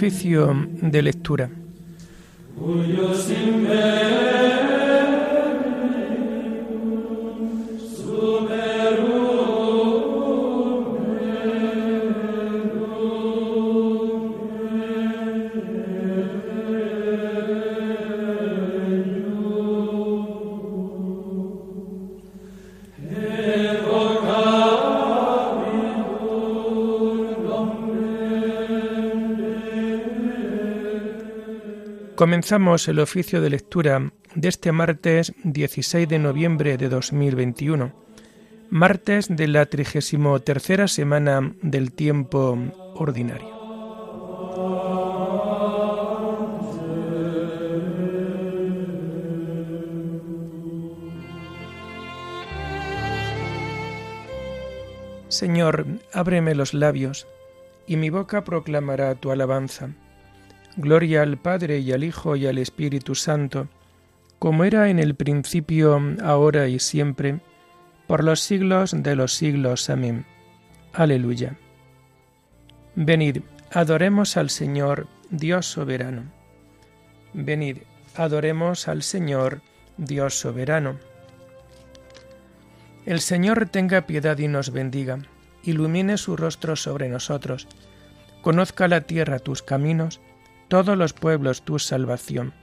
Oficio de lectura. Comenzamos el oficio de lectura de este martes 16 de noviembre de 2021, martes de la 33 semana del tiempo ordinario. Señor, ábreme los labios, y mi boca proclamará tu alabanza. Gloria al Padre y al Hijo y al Espíritu Santo, como era en el principio, ahora y siempre, por los siglos de los siglos. Amén. Aleluya. Venid, adoremos al Señor, Dios soberano. Venid, adoremos al Señor, Dios soberano. El Señor tenga piedad y nos bendiga, ilumine su rostro sobre nosotros, conozca la tierra tus caminos, todos los pueblos tu salvación.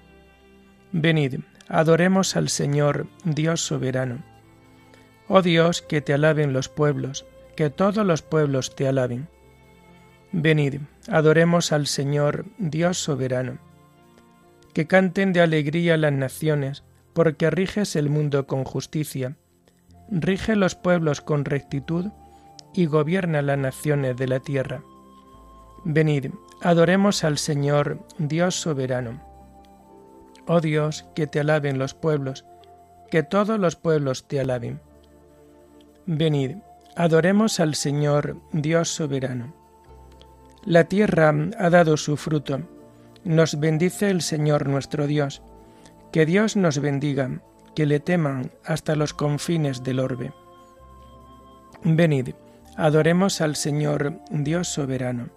Venid, adoremos al Señor, Dios soberano. Oh Dios, que te alaben los pueblos, que todos los pueblos te alaben. Venid, adoremos al Señor, Dios soberano. Que canten de alegría las naciones, porque riges el mundo con justicia. Rige los pueblos con rectitud y gobierna las naciones de la tierra. Venid, Adoremos al Señor, Dios soberano. Oh Dios, que te alaben los pueblos, que todos los pueblos te alaben. Venid, adoremos al Señor, Dios soberano. La tierra ha dado su fruto. Nos bendice el Señor nuestro Dios. Que Dios nos bendiga, que le teman hasta los confines del orbe. Venid, adoremos al Señor, Dios soberano.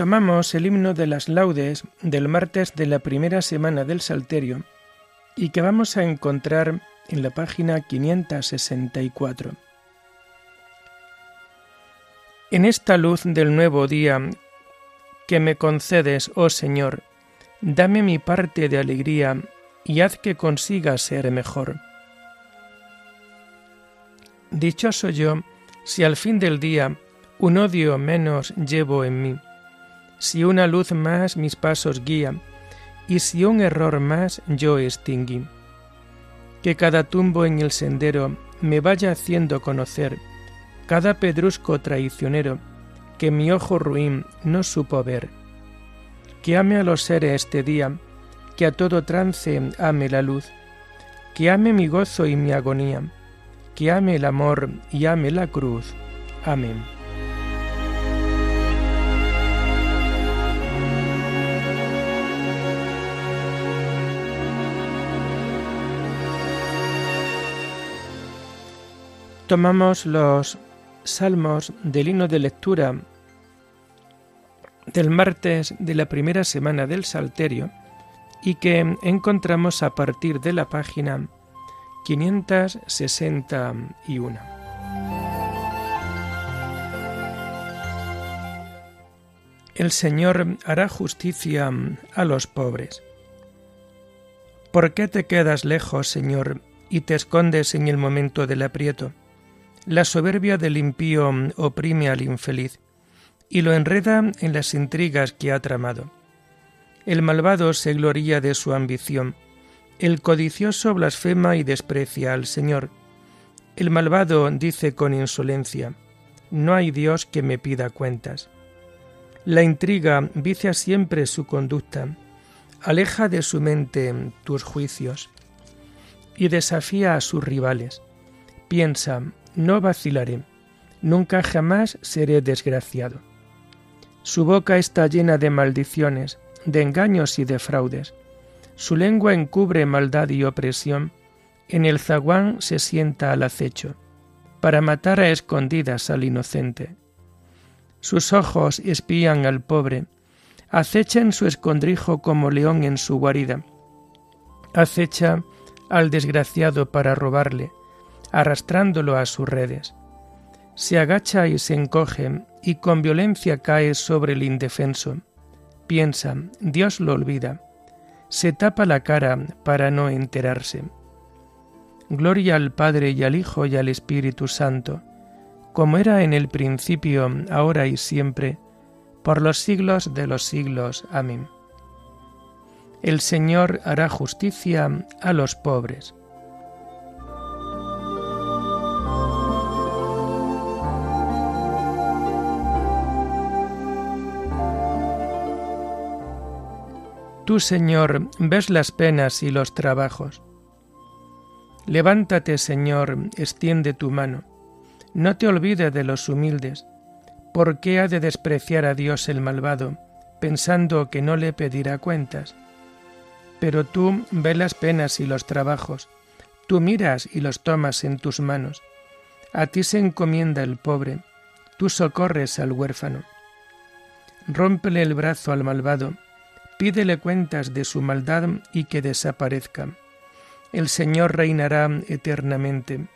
Tomamos el himno de las laudes del martes de la primera semana del Salterio y que vamos a encontrar en la página 564. En esta luz del nuevo día que me concedes, oh Señor, dame mi parte de alegría y haz que consiga ser mejor. Dichoso yo si al fin del día un odio menos llevo en mí si una luz más mis pasos guía, y si un error más yo extinguí. Que cada tumbo en el sendero me vaya haciendo conocer cada pedrusco traicionero que mi ojo ruin no supo ver. Que ame a los seres este día, que a todo trance ame la luz, que ame mi gozo y mi agonía, que ame el amor y ame la cruz. Amén. Tomamos los salmos del himno de lectura del martes de la primera semana del Salterio y que encontramos a partir de la página 561. El Señor hará justicia a los pobres. ¿Por qué te quedas lejos, Señor, y te escondes en el momento del aprieto? La soberbia del impío oprime al infeliz y lo enreda en las intrigas que ha tramado. El malvado se gloría de su ambición, el codicioso blasfema y desprecia al Señor. El malvado dice con insolencia, no hay Dios que me pida cuentas. La intriga vicia siempre su conducta, aleja de su mente tus juicios y desafía a sus rivales. Piensa, no vacilaré, nunca jamás seré desgraciado. Su boca está llena de maldiciones, de engaños y de fraudes. Su lengua encubre maldad y opresión. En el zaguán se sienta al acecho, para matar a escondidas al inocente. Sus ojos espían al pobre, acecha en su escondrijo como león en su guarida. Acecha al desgraciado para robarle, arrastrándolo a sus redes. Se agacha y se encoge y con violencia cae sobre el indefenso. Piensa, Dios lo olvida. Se tapa la cara para no enterarse. Gloria al Padre y al Hijo y al Espíritu Santo, como era en el principio, ahora y siempre, por los siglos de los siglos. Amén. El Señor hará justicia a los pobres. Tú, Señor, ves las penas y los trabajos. Levántate, Señor, extiende tu mano. No te olvides de los humildes. ¿Por qué ha de despreciar a Dios el malvado, pensando que no le pedirá cuentas? Pero tú ves las penas y los trabajos, tú miras y los tomas en tus manos. A ti se encomienda el pobre, tú socorres al huérfano. Rómpele el brazo al malvado, pídele cuentas de su maldad y que desaparezca. El Señor reinará eternamente,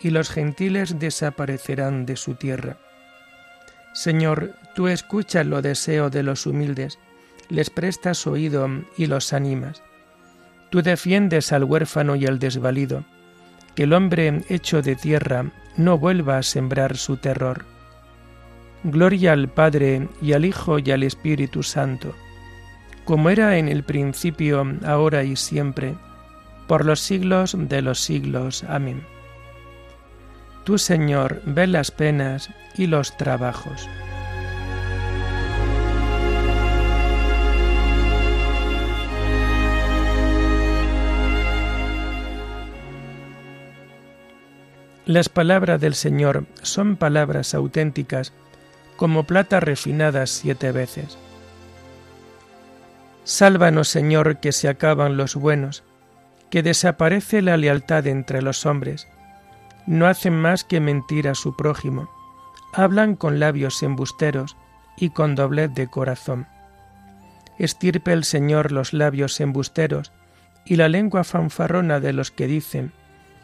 y los gentiles desaparecerán de su tierra. Señor, tú escuchas lo deseo de los humildes, les prestas oído y los animas. Tú defiendes al huérfano y al desvalido, que el hombre hecho de tierra no vuelva a sembrar su terror. Gloria al Padre y al Hijo y al Espíritu Santo como era en el principio, ahora y siempre, por los siglos de los siglos. Amén. Tú, Señor, ves las penas y los trabajos. Las palabras del Señor son palabras auténticas, como plata refinada siete veces. Sálvanos, Señor, que se acaban los buenos, que desaparece la lealtad entre los hombres. No hacen más que mentir a su prójimo, hablan con labios embusteros y con doblez de corazón. Estirpe el Señor los labios embusteros y la lengua fanfarrona de los que dicen,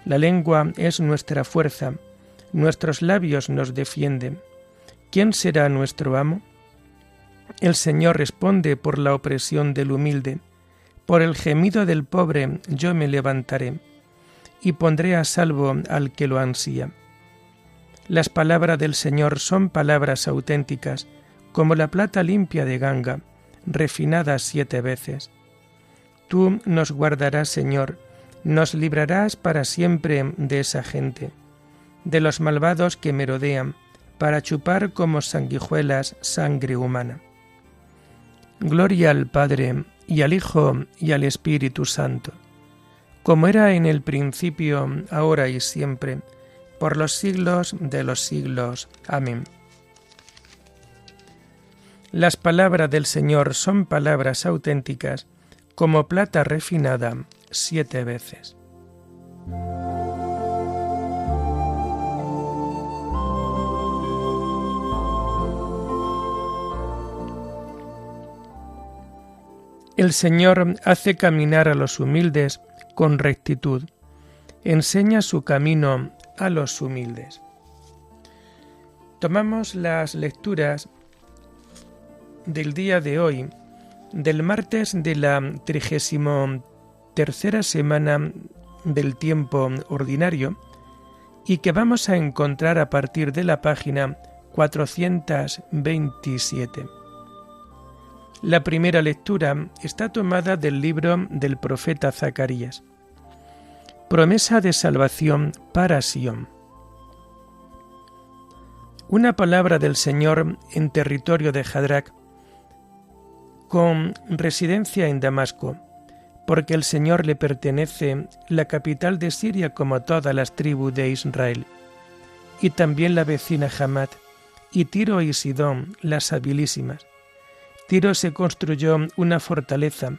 la lengua es nuestra fuerza, nuestros labios nos defienden. ¿Quién será nuestro amo? El Señor responde por la opresión del humilde, por el gemido del pobre yo me levantaré, y pondré a salvo al que lo ansía. Las palabras del Señor son palabras auténticas, como la plata limpia de ganga, refinada siete veces. Tú nos guardarás, Señor, nos librarás para siempre de esa gente, de los malvados que merodean, para chupar como sanguijuelas sangre humana. Gloria al Padre, y al Hijo, y al Espíritu Santo, como era en el principio, ahora y siempre, por los siglos de los siglos. Amén. Las palabras del Señor son palabras auténticas, como plata refinada siete veces. El Señor hace caminar a los humildes con rectitud, enseña su camino a los humildes. Tomamos las lecturas del día de hoy, del martes de la trigésimo tercera semana del tiempo ordinario, y que vamos a encontrar a partir de la página 427. La primera lectura está tomada del libro del profeta Zacarías. Promesa de salvación para Sión. Una palabra del Señor en territorio de Hadrach con residencia en Damasco, porque el Señor le pertenece la capital de Siria como todas las tribus de Israel, y también la vecina Hamad, y Tiro y Sidón, las habilísimas. Tiro se construyó una fortaleza,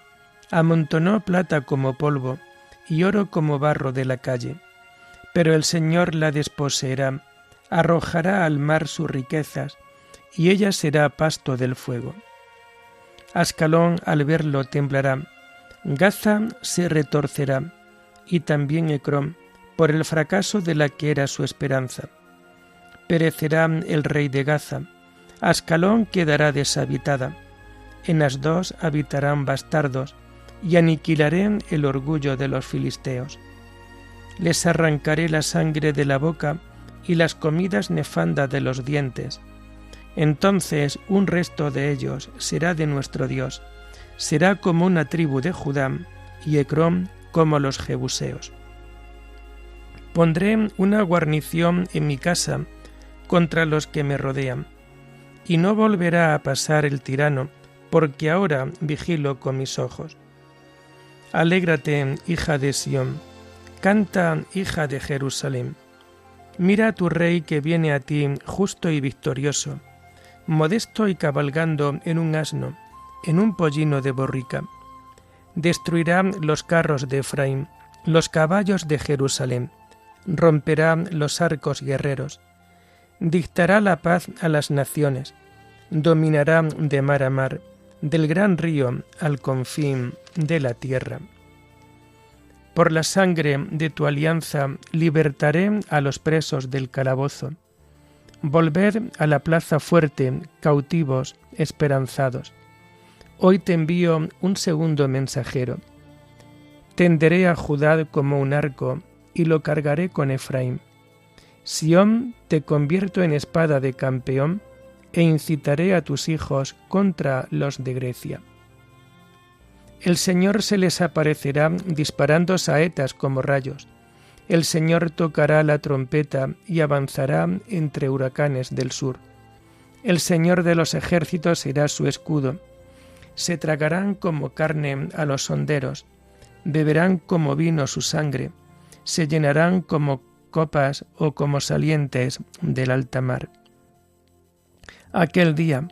amontonó plata como polvo y oro como barro de la calle. Pero el Señor la desposeerá, arrojará al mar sus riquezas, y ella será pasto del fuego. Ascalón al verlo temblará, Gaza se retorcerá, y también Ecrón, por el fracaso de la que era su esperanza. Perecerá el rey de Gaza, Ascalón quedará deshabitada, en las dos habitarán bastardos, y aniquilaré el orgullo de los filisteos. Les arrancaré la sangre de la boca y las comidas nefandas de los dientes. Entonces un resto de ellos será de nuestro Dios, será como una tribu de Judá y Ecrón como los jebuseos. Pondré una guarnición en mi casa contra los que me rodean, y no volverá a pasar el tirano, porque ahora vigilo con mis ojos. Alégrate, hija de Sión, canta, hija de Jerusalén. Mira a tu rey que viene a ti justo y victorioso, modesto y cabalgando en un asno, en un pollino de borrica. Destruirá los carros de Efraín, los caballos de Jerusalén, romperá los arcos guerreros, dictará la paz a las naciones, dominará de mar a mar, del gran río al confín de la tierra. Por la sangre de tu alianza libertaré a los presos del calabozo. Volved a la plaza fuerte, cautivos, esperanzados. Hoy te envío un segundo mensajero. Tenderé a Judá como un arco y lo cargaré con Efraín. Sión te convierto en espada de campeón e incitaré a tus hijos contra los de Grecia. El Señor se les aparecerá disparando saetas como rayos. El Señor tocará la trompeta y avanzará entre huracanes del sur. El Señor de los ejércitos será su escudo. Se tragarán como carne a los honderos, beberán como vino su sangre, se llenarán como copas o como salientes del alta mar. Aquel día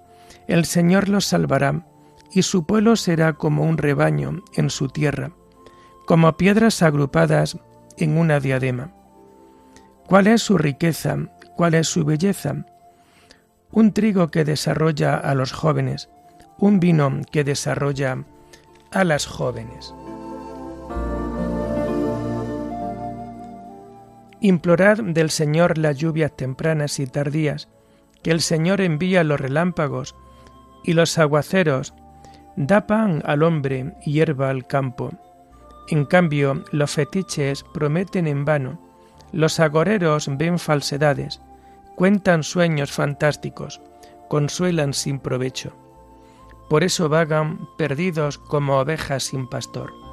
el Señor los salvará, y su pueblo será como un rebaño en su tierra, como piedras agrupadas en una diadema. ¿Cuál es su riqueza? ¿Cuál es su belleza? Un trigo que desarrolla a los jóvenes, un vino que desarrolla a las jóvenes. Implorad del Señor las lluvias tempranas y tardías, que el Señor envía los relámpagos y los aguaceros, da pan al hombre y hierba al campo. En cambio, los fetiches prometen en vano, los agoreros ven falsedades, cuentan sueños fantásticos, consuelan sin provecho. Por eso vagan perdidos como ovejas sin pastor.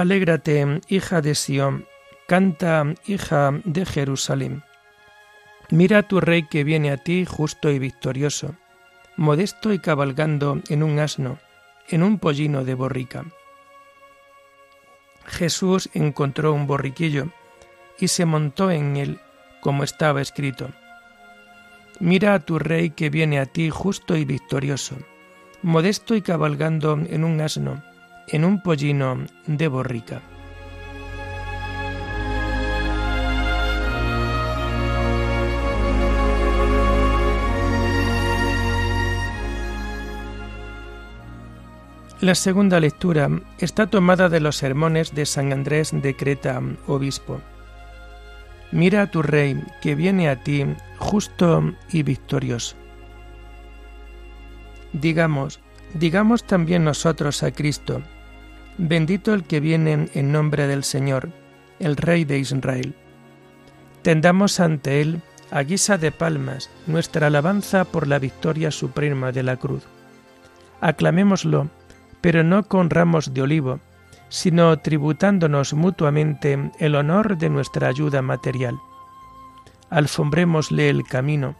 Alégrate, hija de Sión, canta, hija de Jerusalén. Mira a tu rey que viene a ti justo y victorioso, modesto y cabalgando en un asno, en un pollino de borrica. Jesús encontró un borriquillo y se montó en él, como estaba escrito. Mira a tu rey que viene a ti justo y victorioso, modesto y cabalgando en un asno, en un pollino de borrica. La segunda lectura está tomada de los sermones de San Andrés de Creta, obispo. Mira a tu rey que viene a ti justo y victorioso. Digamos, digamos también nosotros a Cristo, Bendito el que viene en nombre del Señor, el Rey de Israel. Tendamos ante Él, a guisa de palmas, nuestra alabanza por la victoria suprema de la cruz. Aclamémoslo, pero no con ramos de olivo, sino tributándonos mutuamente el honor de nuestra ayuda material. Alfombrémosle el camino,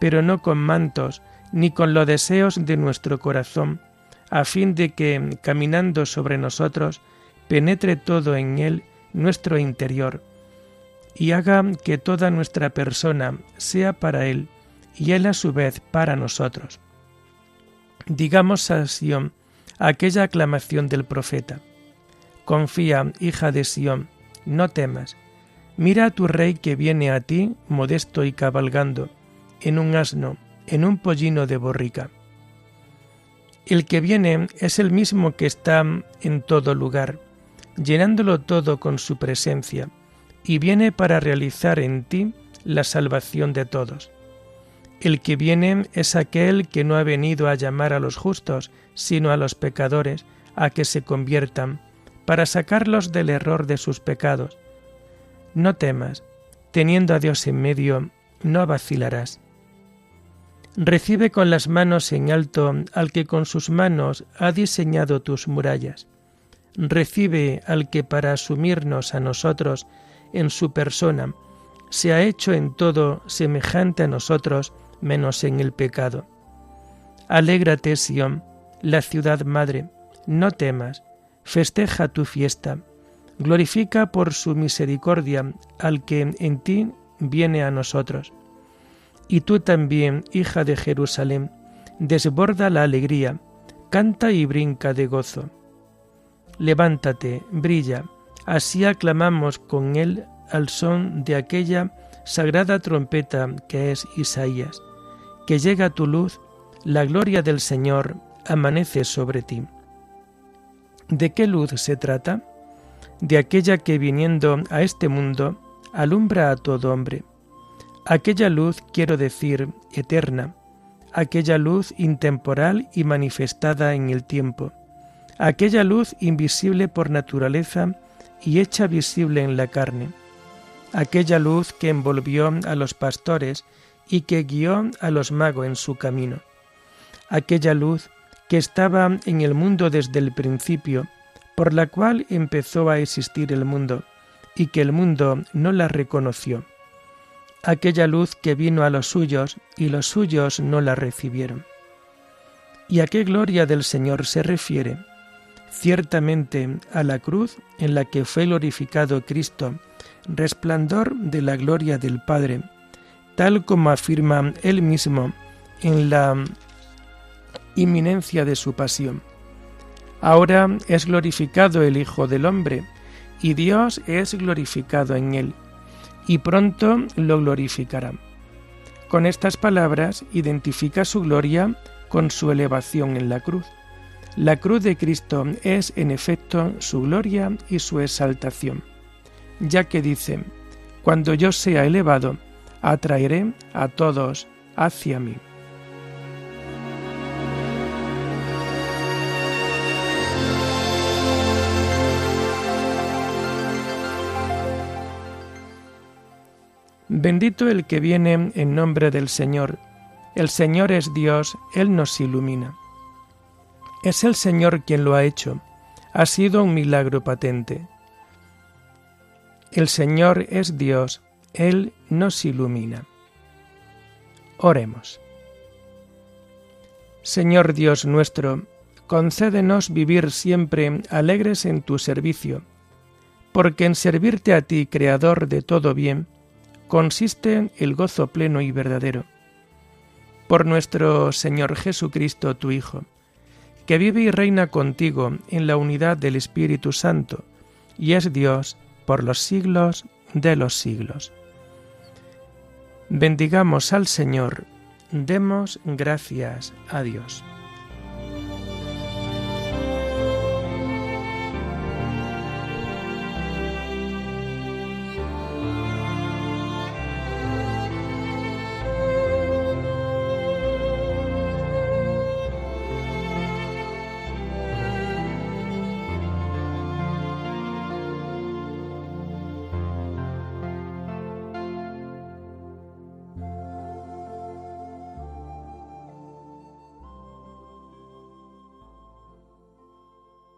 pero no con mantos, ni con los deseos de nuestro corazón, a fin de que, caminando sobre nosotros, penetre todo en él nuestro interior, y haga que toda nuestra persona sea para él, y él a su vez para nosotros. Digamos a Sión aquella aclamación del profeta. Confía, hija de Sión, no temas. Mira a tu rey que viene a ti, modesto y cabalgando, en un asno, en un pollino de borrica. El que viene es el mismo que está en todo lugar, llenándolo todo con su presencia, y viene para realizar en ti la salvación de todos. El que viene es aquel que no ha venido a llamar a los justos, sino a los pecadores, a que se conviertan, para sacarlos del error de sus pecados. No temas, teniendo a Dios en medio, no vacilarás. Recibe con las manos en alto al que con sus manos ha diseñado tus murallas. Recibe al que para asumirnos a nosotros en su persona se ha hecho en todo semejante a nosotros menos en el pecado. Alégrate, Sión, la ciudad madre, no temas, festeja tu fiesta, glorifica por su misericordia al que en ti viene a nosotros. Y tú también, hija de Jerusalén, desborda la alegría, canta y brinca de gozo. Levántate, brilla, así aclamamos con él al son de aquella sagrada trompeta que es Isaías que llega tu luz, la gloria del Señor amanece sobre ti. ¿De qué luz se trata? De aquella que viniendo a este mundo alumbra a todo hombre. Aquella luz, quiero decir, eterna, aquella luz intemporal y manifestada en el tiempo, aquella luz invisible por naturaleza y hecha visible en la carne, aquella luz que envolvió a los pastores y que guió a los magos en su camino. Aquella luz que estaba en el mundo desde el principio, por la cual empezó a existir el mundo, y que el mundo no la reconoció. Aquella luz que vino a los suyos, y los suyos no la recibieron. ¿Y a qué gloria del Señor se refiere? Ciertamente a la cruz en la que fue glorificado Cristo, resplandor de la gloria del Padre, tal como afirma él mismo en la inminencia de su pasión. Ahora es glorificado el Hijo del Hombre, y Dios es glorificado en él, y pronto lo glorificará. Con estas palabras identifica su gloria con su elevación en la cruz. La cruz de Cristo es en efecto su gloria y su exaltación, ya que dice, cuando yo sea elevado, atraeré a todos hacia mí. Bendito el que viene en nombre del Señor. El Señor es Dios, Él nos ilumina. Es el Señor quien lo ha hecho. Ha sido un milagro patente. El Señor es Dios, él nos ilumina. Oremos. Señor Dios nuestro, concédenos vivir siempre alegres en tu servicio, porque en servirte a ti, Creador de todo bien, consiste el gozo pleno y verdadero. Por nuestro Señor Jesucristo, tu Hijo, que vive y reina contigo en la unidad del Espíritu Santo, y es Dios por los siglos de los siglos. Bendigamos al Señor, demos gracias a Dios.